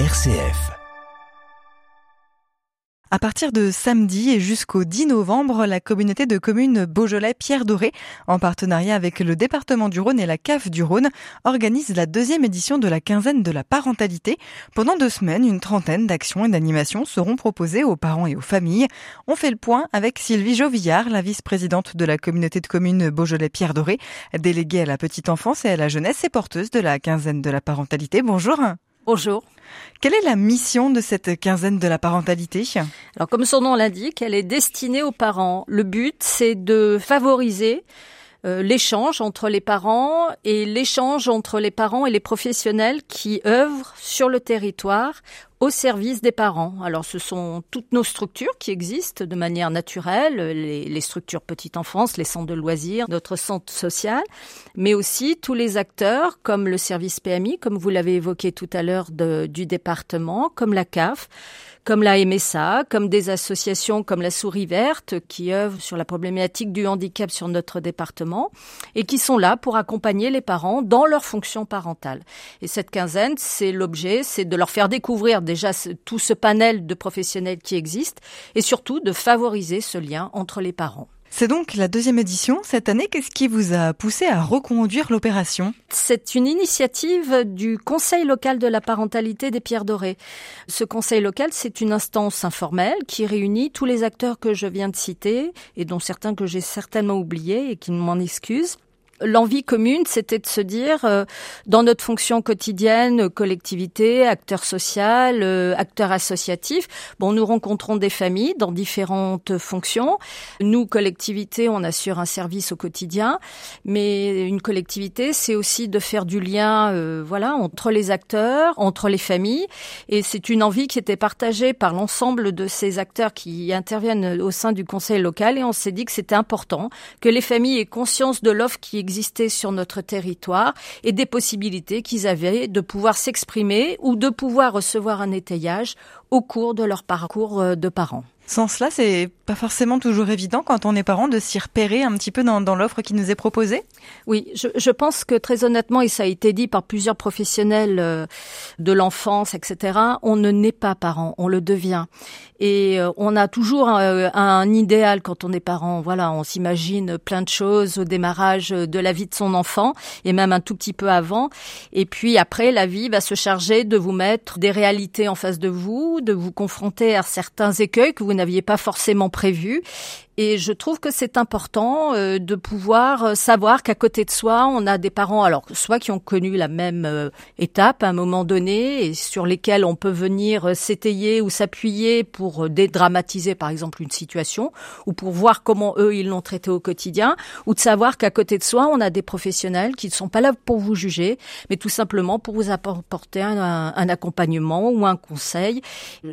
RCF. À partir de samedi et jusqu'au 10 novembre, la communauté de communes Beaujolais-Pierre Doré, en partenariat avec le département du Rhône et la CAF du Rhône, organise la deuxième édition de la quinzaine de la parentalité. Pendant deux semaines, une trentaine d'actions et d'animations seront proposées aux parents et aux familles. On fait le point avec Sylvie Jovillard, la vice-présidente de la communauté de communes Beaujolais-Pierre Doré, déléguée à la petite enfance et à la jeunesse et porteuse de la quinzaine de la parentalité. Bonjour. Bonjour. Quelle est la mission de cette quinzaine de la parentalité? Alors comme son nom l'indique, elle est destinée aux parents. Le but, c'est de favoriser euh, l'échange entre les parents et l'échange entre les parents et les professionnels qui œuvrent sur le territoire au service des parents. Alors ce sont toutes nos structures qui existent de manière naturelle, les, structures petite enfance, les centres de loisirs, notre centre social, mais aussi tous les acteurs comme le service PMI, comme vous l'avez évoqué tout à l'heure du département, comme la CAF, comme la MSA, comme des associations comme la Souris Verte qui œuvrent sur la problématique du handicap sur notre département et qui sont là pour accompagner les parents dans leur fonction parentale. Et cette quinzaine, c'est l'objet, c'est de leur faire découvrir déjà tout ce panel de professionnels qui existe et surtout de favoriser ce lien entre les parents. C'est donc la deuxième édition cette année. Qu'est-ce qui vous a poussé à reconduire l'opération? C'est une initiative du Conseil local de la parentalité des Pierres Dorées. Ce conseil local, c'est une instance informelle qui réunit tous les acteurs que je viens de citer et dont certains que j'ai certainement oubliés et qui m'en excusent l'envie commune, c'était de se dire, euh, dans notre fonction quotidienne, collectivité, acteur social, euh, acteur associatif, bon, nous rencontrons des familles dans différentes fonctions. Nous, collectivité, on assure un service au quotidien, mais une collectivité, c'est aussi de faire du lien, euh, voilà, entre les acteurs, entre les familles, et c'est une envie qui était partagée par l'ensemble de ces acteurs qui interviennent au sein du conseil local, et on s'est dit que c'était important que les familles aient conscience de l'offre qui sur notre territoire et des possibilités qu'ils avaient de pouvoir s'exprimer ou de pouvoir recevoir un étayage au cours de leur parcours euh, de parents. Sans cela, c'est pas forcément toujours évident quand on est parent de s'y repérer un petit peu dans, dans l'offre qui nous est proposée. Oui, je, je, pense que très honnêtement, et ça a été dit par plusieurs professionnels euh, de l'enfance, etc., on ne naît pas parent, on le devient. Et euh, on a toujours un, un, idéal quand on est parent. Voilà, on s'imagine plein de choses au démarrage de la vie de son enfant, et même un tout petit peu avant. Et puis après, la vie va se charger de vous mettre des réalités en face de vous, de vous confronter à certains écueils que vous n'aviez pas forcément prévus et je trouve que c'est important euh, de pouvoir euh, savoir qu'à côté de soi, on a des parents, alors soit qui ont connu la même euh, étape à un moment donné, et sur lesquels on peut venir s'étayer ou s'appuyer pour dédramatiser par exemple une situation, ou pour voir comment eux ils l'ont traité au quotidien, ou de savoir qu'à côté de soi, on a des professionnels qui ne sont pas là pour vous juger, mais tout simplement pour vous apporter un, un accompagnement ou un conseil.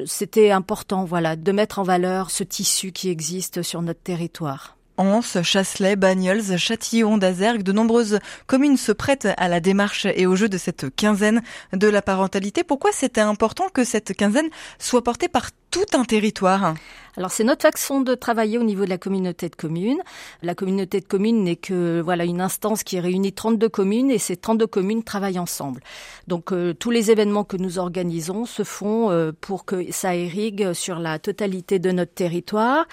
C'était important, voilà, de mettre en valeur ce tissu qui existe sur notre territoire. Anse, Chasselet, Bagnols, Châtillon, d'Azergue, de nombreuses communes se prêtent à la démarche et au jeu de cette quinzaine de la parentalité. Pourquoi c'était important que cette quinzaine soit portée par tout un territoire alors c'est notre façon de travailler au niveau de la communauté de communes. La communauté de communes n'est que voilà une instance qui réunit 32 communes et ces 32 communes travaillent ensemble. Donc euh, tous les événements que nous organisons se font euh, pour que ça irrigue sur la totalité de notre territoire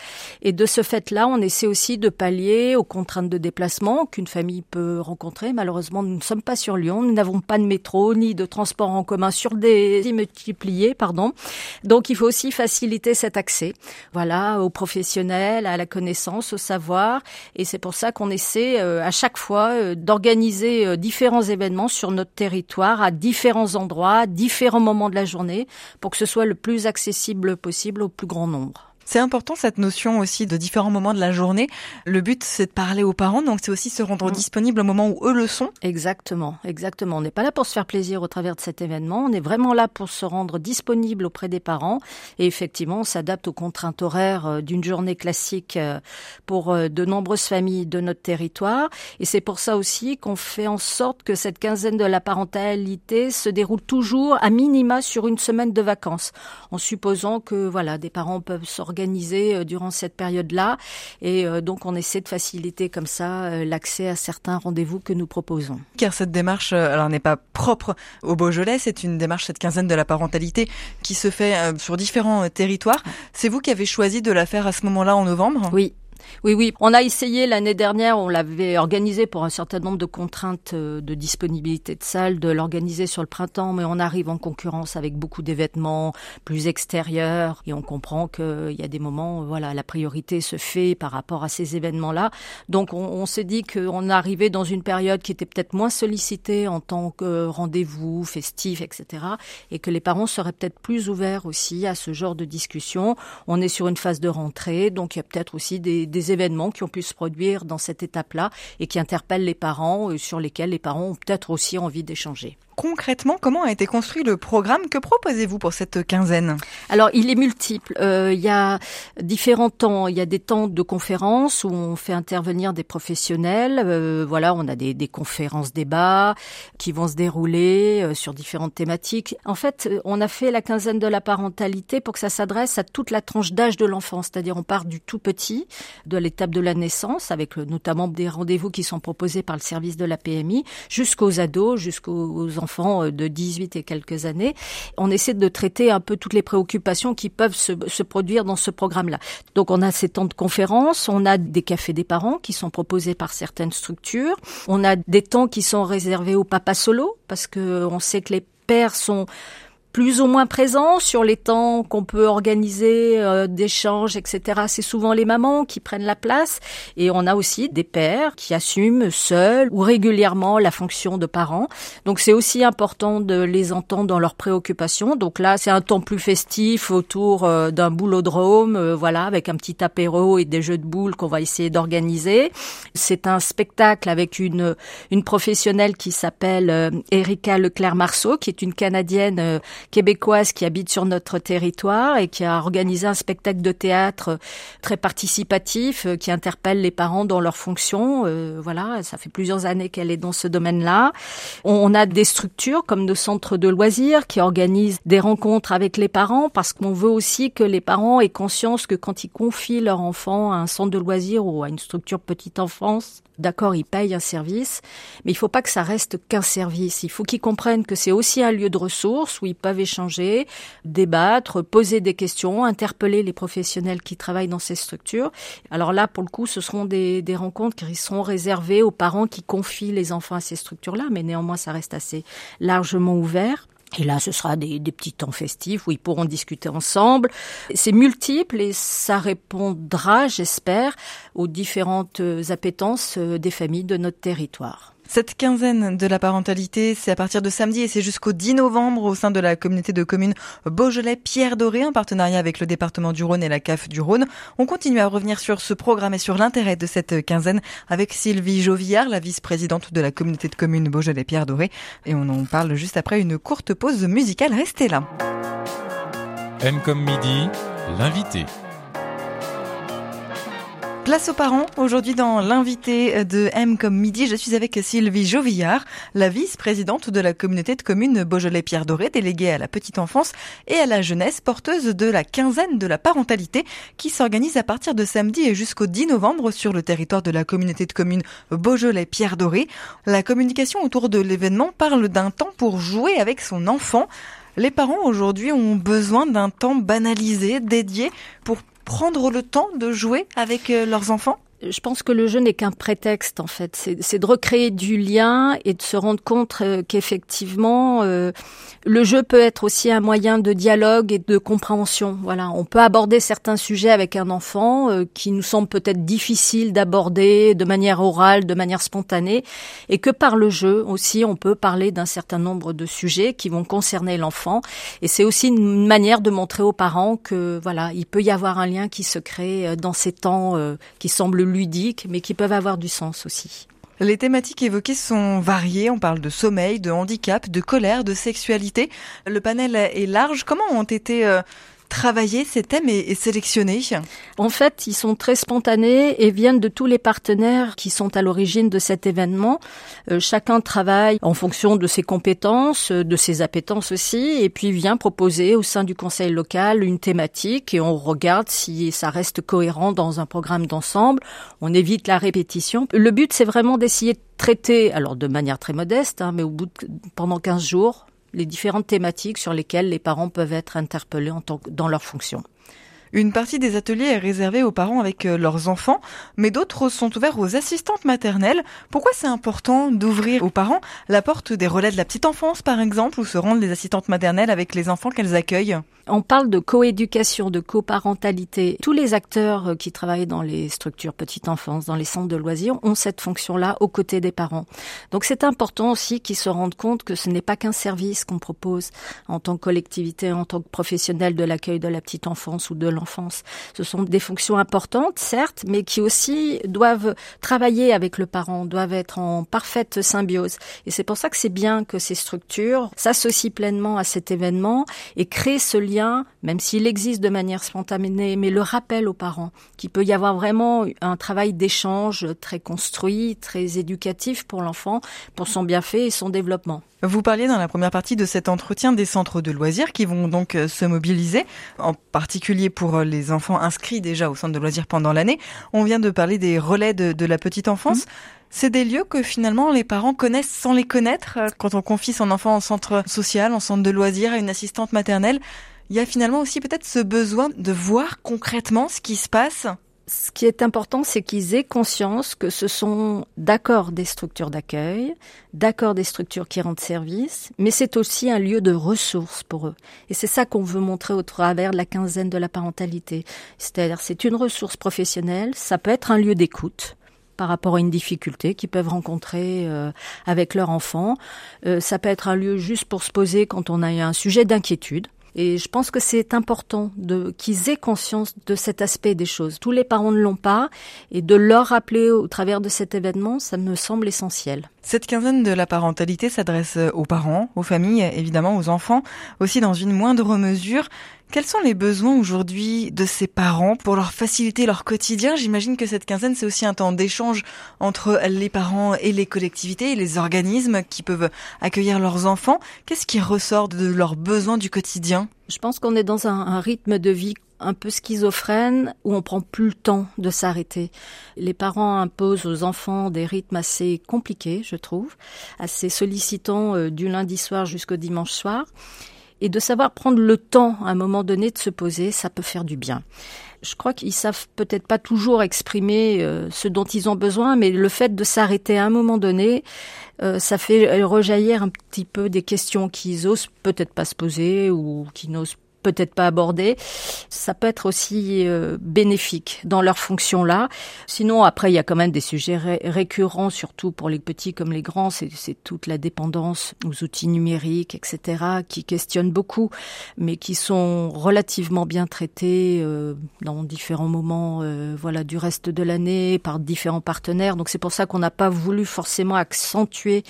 et de ce fait-là, on essaie aussi de pallier aux contraintes de déplacement qu'une famille peut rencontrer. Malheureusement, nous ne sommes pas sur Lyon, nous n'avons pas de métro ni de transport en commun sur des multipliés, pardon. Donc il faut aussi faciliter cet accès voilà, aux professionnels, à la connaissance, au savoir. Et c'est pour ça qu'on essaie euh, à chaque fois euh, d'organiser euh, différents événements sur notre territoire à différents endroits, à différents moments de la journée, pour que ce soit le plus accessible possible au plus grand nombre. C'est important cette notion aussi de différents moments de la journée. Le but, c'est de parler aux parents, donc c'est aussi se rendre disponible au moment où eux le sont. Exactement, exactement. On n'est pas là pour se faire plaisir au travers de cet événement. On est vraiment là pour se rendre disponible auprès des parents. Et effectivement, on s'adapte aux contraintes horaires euh, d'une journée classique euh, pour euh, de nombreuses familles de notre territoire. Et c'est pour ça aussi qu'on fait en sorte que cette quinzaine de la parentalité se déroule toujours à minima sur une semaine de vacances, en supposant que voilà des parents peuvent s'organiser s'organiser durant cette période-là. Et donc, on essaie de faciliter comme ça l'accès à certains rendez-vous que nous proposons. Car cette démarche, alors n'est pas propre au Beaujolais, c'est une démarche cette quinzaine de la parentalité qui se fait sur différents territoires. C'est vous qui avez choisi de la faire à ce moment-là en novembre? Oui, oui, oui. On a essayé l'année dernière, on l'avait organisé pour un certain nombre de contraintes euh, de disponibilité de salles, de l'organiser sur le printemps, mais on arrive en concurrence avec beaucoup d'événements plus extérieurs et on comprend qu'il y a des moments, voilà, la priorité se fait par rapport à ces événements-là. Donc on, s'est dit qu'on arrivait dans une période qui était peut-être moins sollicitée en tant que rendez-vous festif, etc. et que les parents seraient peut-être plus ouverts aussi à ce genre de discussion. On est sur une phase de rentrée, donc il y a peut-être aussi des événements qui ont pu se produire dans cette étape-là et qui interpellent les parents, euh, sur lesquels les parents ont peut-être aussi envie d'échanger concrètement, comment a été construit le programme Que proposez-vous pour cette quinzaine? Alors, il est multiple. Euh, il y a différents temps. Il y a des temps de conférences où on fait intervenir des professionnels. Euh, voilà, on a des, des, conférences débats qui vont se dérouler euh, sur différentes thématiques. En fait, on a fait la quinzaine de la parentalité pour que ça s'adresse à toute la tranche d'âge de l'enfant. C'est-à-dire, on part du tout petit, de l'étape de la naissance, avec notamment des rendez-vous qui sont proposés par le service de la PMI, jusqu'aux ados, jusqu'aux enfants enfants euh, de 18 et quelques années. On essaie de traiter un peu toutes les préoccupations qui peuvent se, produire dans ce programme-là. Donc on a ces temps de conférences, on a des cafés des parents qui sont proposés par certaines structures, on a des temps qui sont réservés aux papas solo parce que on sait que les pères sont plus ou moins présent sur les temps qu'on peut organiser euh, d'échanges, etc. C'est souvent les mamans qui prennent la place et on a aussi des pères qui assument seuls ou régulièrement la fonction de parents. Donc c'est aussi important de les entendre dans leurs préoccupations. Donc là, c'est un temps plus festif autour euh, d'un boulodrome, euh, voilà, avec un petit apéro et des jeux de boules qu'on va essayer d'organiser. C'est un spectacle avec une une professionnelle qui s'appelle Erika Leclerc-Marceau, qui est une Canadienne québécoise qui habite sur notre territoire et qui a organisé un spectacle de théâtre très participatif euh, qui interpelle les parents dans leurs fonctions. Euh, voilà, ça fait plusieurs années qu'elle est dans ce domaine-là. On a des structures comme nos centres de loisirs qui organisent des rencontres avec les parents parce qu'on veut aussi que les parents aient conscience que quand ils confient leur enfant à un centre de loisirs ou à une structure petite enfance, d'accord, ils payent un service, mais il faut pas que ça reste qu'un service. Il faut qu'ils comprennent que c'est aussi un lieu de ressources échanger, débattre, poser des questions, interpeller les professionnels qui travaillent dans ces structures. Alors là, pour le coup, ce seront des, rencontres qui seront réservées aux parents qui confient les enfants à ces structures-là, mais néanmoins, ça reste assez largement ouvert. Et là, ce sera des, des, petits temps festifs où ils pourront discuter ensemble. C'est multiple et ça répondra, j'espère, aux différentes appétences euh, des familles de notre territoire. Cette quinzaine de la parentalité, c'est à partir de samedi et c'est jusqu'au 10 novembre au sein de la communauté de communes Beaujolais-Pierre Doré en partenariat avec le département du Rhône et la CAF du Rhône. On continue à revenir sur ce programme et sur l'intérêt de cette quinzaine avec Sylvie Jovillard, la vice-présidente de la communauté de communes Beaujolais-Pierre Doré. Et on en parle juste après une courte pause musicale. Restez là. M comme midi, l'invité. Place aux parents. Aujourd'hui, dans l'invité de M comme midi, je suis avec Sylvie Jovillard, la vice-présidente de la communauté de communes Beaujolais-Pierre Doré, déléguée à la petite enfance et à la jeunesse, porteuse de la quinzaine de la parentalité qui s'organise à partir de samedi et jusqu'au 10 novembre sur le territoire de la communauté de communes Beaujolais-Pierre Doré. La communication autour de l'événement parle d'un temps pour jouer avec son enfant. Les parents aujourd'hui ont besoin d'un temps banalisé, dédié pour prendre le temps de jouer avec euh, leurs enfants? Je pense que le jeu n'est qu'un prétexte en fait. C'est de recréer du lien et de se rendre compte euh, qu'effectivement euh, le jeu peut être aussi un moyen de dialogue et de compréhension. Voilà, on peut aborder certains sujets avec un enfant euh, qui nous semble peut-être difficile d'aborder de manière orale, de manière spontanée, et que par le jeu aussi on peut parler d'un certain nombre de sujets qui vont concerner l'enfant. Et c'est aussi une manière de montrer aux parents que voilà, il peut y avoir un lien qui se crée dans ces temps qui semblent ludiques, mais qui peuvent avoir du sens aussi. Les thématiques évoquées sont variées. On parle de sommeil, de handicap, de colère, de sexualité. Le panel est large. Comment ont été euh, travailler ces thèmes et, sélectionner En fait, ils sont très spontanés et viennent de tous les partenaires qui sont à l'origine de cet événement. Euh, chacun travaille en fonction de ses compétences, de ses appétences aussi, et puis vient proposer au sein du conseil local une thématique et on regarde si ça reste cohérent dans un programme d'ensemble. On évite la répétition. Le but, c'est vraiment d'essayer de traiter, alors de manière très modeste, hein, mais au bout de, pendant 15 jours, les différentes thématiques sur lesquelles les parents peuvent être interpellés dans leur fonction. Une partie des ateliers est réservée aux parents avec euh, leurs enfants, mais d'autres sont ouverts aux assistantes maternelles. Pourquoi c'est important d'ouvrir aux parents la porte des relais de la petite enfance, par exemple, où se rendent les assistantes maternelles avec les enfants qu'elles accueillent? On parle de coéducation, de coparentalité. Tous les acteurs euh, qui travaillent dans les structures petite enfance, dans les centres de loisirs, ont cette fonction-là aux côtés des parents. Donc c'est important aussi qu'ils se rendent compte que ce n'est pas qu'un service qu'on propose en tant que collectivité, en tant que professionnel de l'accueil de la petite enfance ou de l'enfance. Ce sont des fonctions importantes, certes, mais qui aussi doivent travailler avec le parent, doivent être en parfaite symbiose. Et c'est pour ça que c'est bien que ces structures s'associent pleinement à cet événement et créent ce lien même s'il existe de manière spontanée, mais le rappel aux parents qu'il peut y avoir vraiment un travail d'échange très construit, très éducatif pour l'enfant, pour son bienfait et son développement. Vous parliez dans la première partie de cet entretien des centres de loisirs qui vont donc euh, se mobiliser, en particulier pour euh, les enfants inscrits déjà au centre de loisirs pendant l'année. On vient de parler des relais de, la petite enfance. Mmh. C'est des lieux que finalement les parents connaissent sans les connaître. Quand on confie son enfant en centre social, en centre de loisirs, à une assistante maternelle, il y a finalement aussi peut-être ce besoin de voir concrètement ce qui se passe ce qui est important, c'est qu'ils aient conscience que ce sont d'accord des structures d'accueil, d'accord des structures qui rendent service, mais c'est aussi un lieu de ressources pour eux. Et c'est ça qu'on veut montrer au travers de la quinzaine de la parentalité. C'est-à-dire, c'est une ressource professionnelle, ça peut être un lieu d'écoute par rapport à une difficulté qu'ils peuvent rencontrer euh, avec leur enfant. Euh, ça peut être un lieu juste pour se poser quand on a un sujet d'inquiétude. Et je pense que c'est important de qu'ils aient conscience de cet aspect des choses. Tous les parents ne l'ont pas, et de leur rappeler au travers de cet événement, ça me semble essentiel. Cette quinzaine de la parentalité s'adresse aux parents, aux familles, évidemment aux enfants, aussi dans une moindre mesure. Quels sont les besoins aujourd'hui de ces parents pour leur faciliter leur quotidien? J'imagine que cette quinzaine, c'est aussi un temps d'échange entre les parents et les collectivités et les organismes qui peuvent accueillir leurs enfants. Qu'est-ce qui ressort de leurs besoins du quotidien? Je pense qu'on est dans un, rythme de vie un peu schizophrène où on prend plus le temps de s'arrêter. Les parents imposent aux enfants des rythmes assez compliqués, je trouve, assez sollicitants euh, du lundi soir jusqu'au dimanche soir. Et de savoir prendre le temps à un moment donné de se poser, ça peut faire du bien. Je crois qu'ils savent peut-être pas toujours exprimer euh, ce dont ils ont besoin, mais le fait de s'arrêter à un moment donné, euh, ça fait rejaillir un petit peu des questions qu'ils osent peut-être pas se poser ou qui n'osent peut-être pas abordé, ça peut être aussi euh, bénéfique dans leur fonction là. Sinon, après, il y a quand même des sujets récurrents, surtout pour les petits comme les grands, c'est toute la dépendance aux outils numériques, etc., qui questionnent beaucoup, mais qui sont relativement bien traités euh, dans différents moments, euh, voilà, du reste de l'année par différents partenaires. Donc c'est pour ça qu'on n'a pas voulu forcément accentuer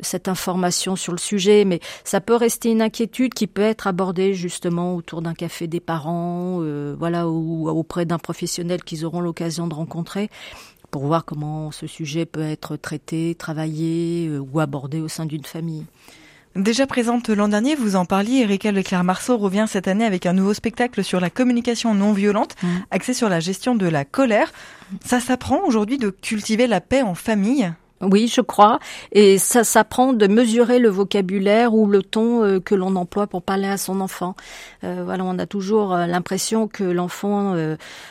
cette information sur le sujet, mais ça peut rester une inquiétude qui peut être abordée justement autour d'un café des parents, euh, voilà, ou auprès d'un professionnel qu'ils auront l'occasion de rencontrer pour voir comment ce sujet peut être traité, travaillé euh, ou abordé au sein d'une famille. Déjà présente l'an dernier, vous en parliez, Erika Leclerc-Marceau revient cette année avec un nouveau spectacle sur la communication non violente, mmh. axé sur la gestion de la colère. Ça s'apprend aujourd'hui de cultiver la paix en famille? Oui, je crois. Et ça s'apprend de mesurer le vocabulaire ou le ton euh, que l'on emploie pour parler à son enfant. Euh, voilà, on a toujours euh, l'impression que l'enfant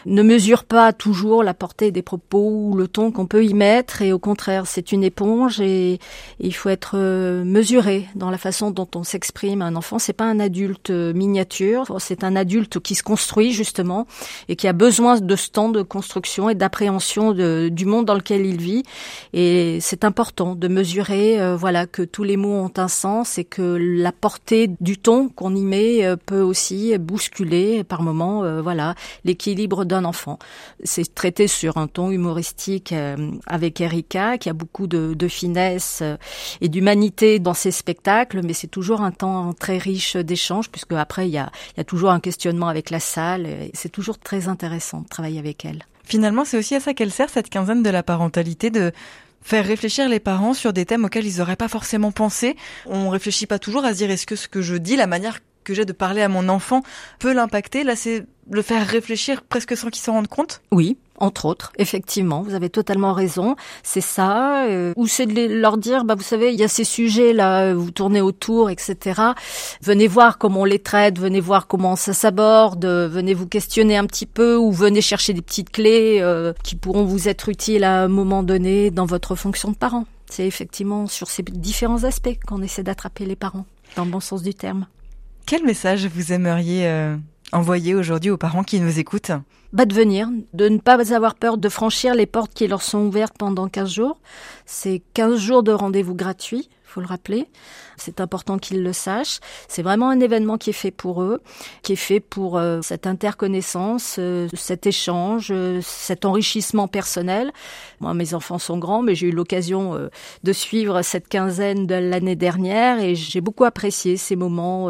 ne mesure pas toujours la portée des propos ou le ton qu'on peut y mettre. Et au contraire, c'est une éponge et, il faut être mesuré dans la façon dont on s'exprime. Un enfant, c'est pas un adulte miniature. C'est un adulte qui se construit justement et qui a besoin de ce temps de construction et d'appréhension du monde dans lequel il vit. C'est important de mesurer, euh, voilà, que tous les mots ont un sens et que la portée du ton qu'on y met euh, peut aussi bousculer par moments, euh, voilà, l'équilibre d'un enfant. C'est traité sur un ton humoristique avec Erika, qui a beaucoup de, finesse et d'humanité dans ses spectacles, mais c'est toujours un temps très riche d'échanges, puisque après il y a, y a toujours un questionnement avec la salle. C'est toujours très intéressant de travailler avec elle. Finalement, c'est aussi à ça qu'elle sert cette quinzaine de la parentalité, de faire réfléchir les parents sur des thèmes auxquels ils n'auraient pas forcément pensé. On réfléchit pas toujours à se dire est-ce que ce que je dis, la manière que j'ai de parler à mon enfant peut l'impacter. Là, c'est le faire réfléchir presque sans qu'il s'en rende compte. Oui, entre autres, effectivement, vous avez totalement raison. C'est ça. Euh, ou c'est de leur dire, bah vous savez, il y a ces sujets là, vous tournez autour, etc. Venez voir comment on les traite, venez voir comment ça s'aborde, venez vous questionner un petit peu, ou venez chercher des petites clés euh, qui pourront vous être utiles à un moment donné dans votre fonction de parent. C'est effectivement sur ces différents aspects qu'on essaie d'attraper les parents, dans le bon sens du terme. Quel message vous aimeriez euh, envoyer aujourd'hui aux parents qui nous écoutent bah de venir, de ne pas avoir peur de franchir les portes qui leur sont ouvertes pendant 15 jours. C'est 15 jours de rendez-vous gratuits faut le rappeler. C'est important qu'ils le sachent. C'est vraiment un événement qui est fait pour eux, qui est fait pour euh, cette interconnaissance, euh, cet échange, euh, cet enrichissement personnel. Moi, mes enfants sont grands, mais j'ai eu l'occasion de suivre cette quinzaine de l'année dernière et j'ai beaucoup apprécié ces moments,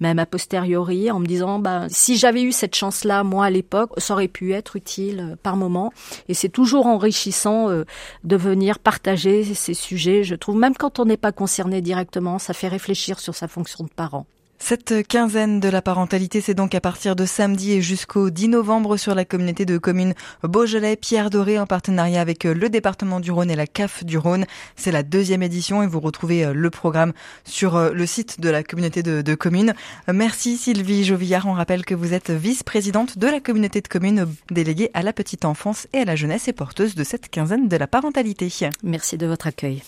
même a posteriori, en me disant, bah, si j'avais eu cette chance-là, moi, à l'époque, aurait pu être utile par moment. Et c'est toujours enrichissant de venir partager ces sujets. Je trouve, même quand on n'est pas concerné directement, ça fait réfléchir sur sa fonction de parent. Cette quinzaine de la parentalité, c'est donc à partir de samedi et jusqu'au 10 novembre sur la communauté de communes Beaujolais, Pierre Doré en partenariat avec le département du Rhône et la CAF du Rhône. C'est la deuxième édition et vous retrouvez euh, le programme sur euh, le site de la communauté de, communes. Merci Sylvie Jovillard. On rappelle que vous êtes vice-présidente de la communauté de communes déléguée à la petite enfance et à la jeunesse et porteuse de cette quinzaine de la parentalité. Merci de votre accueil.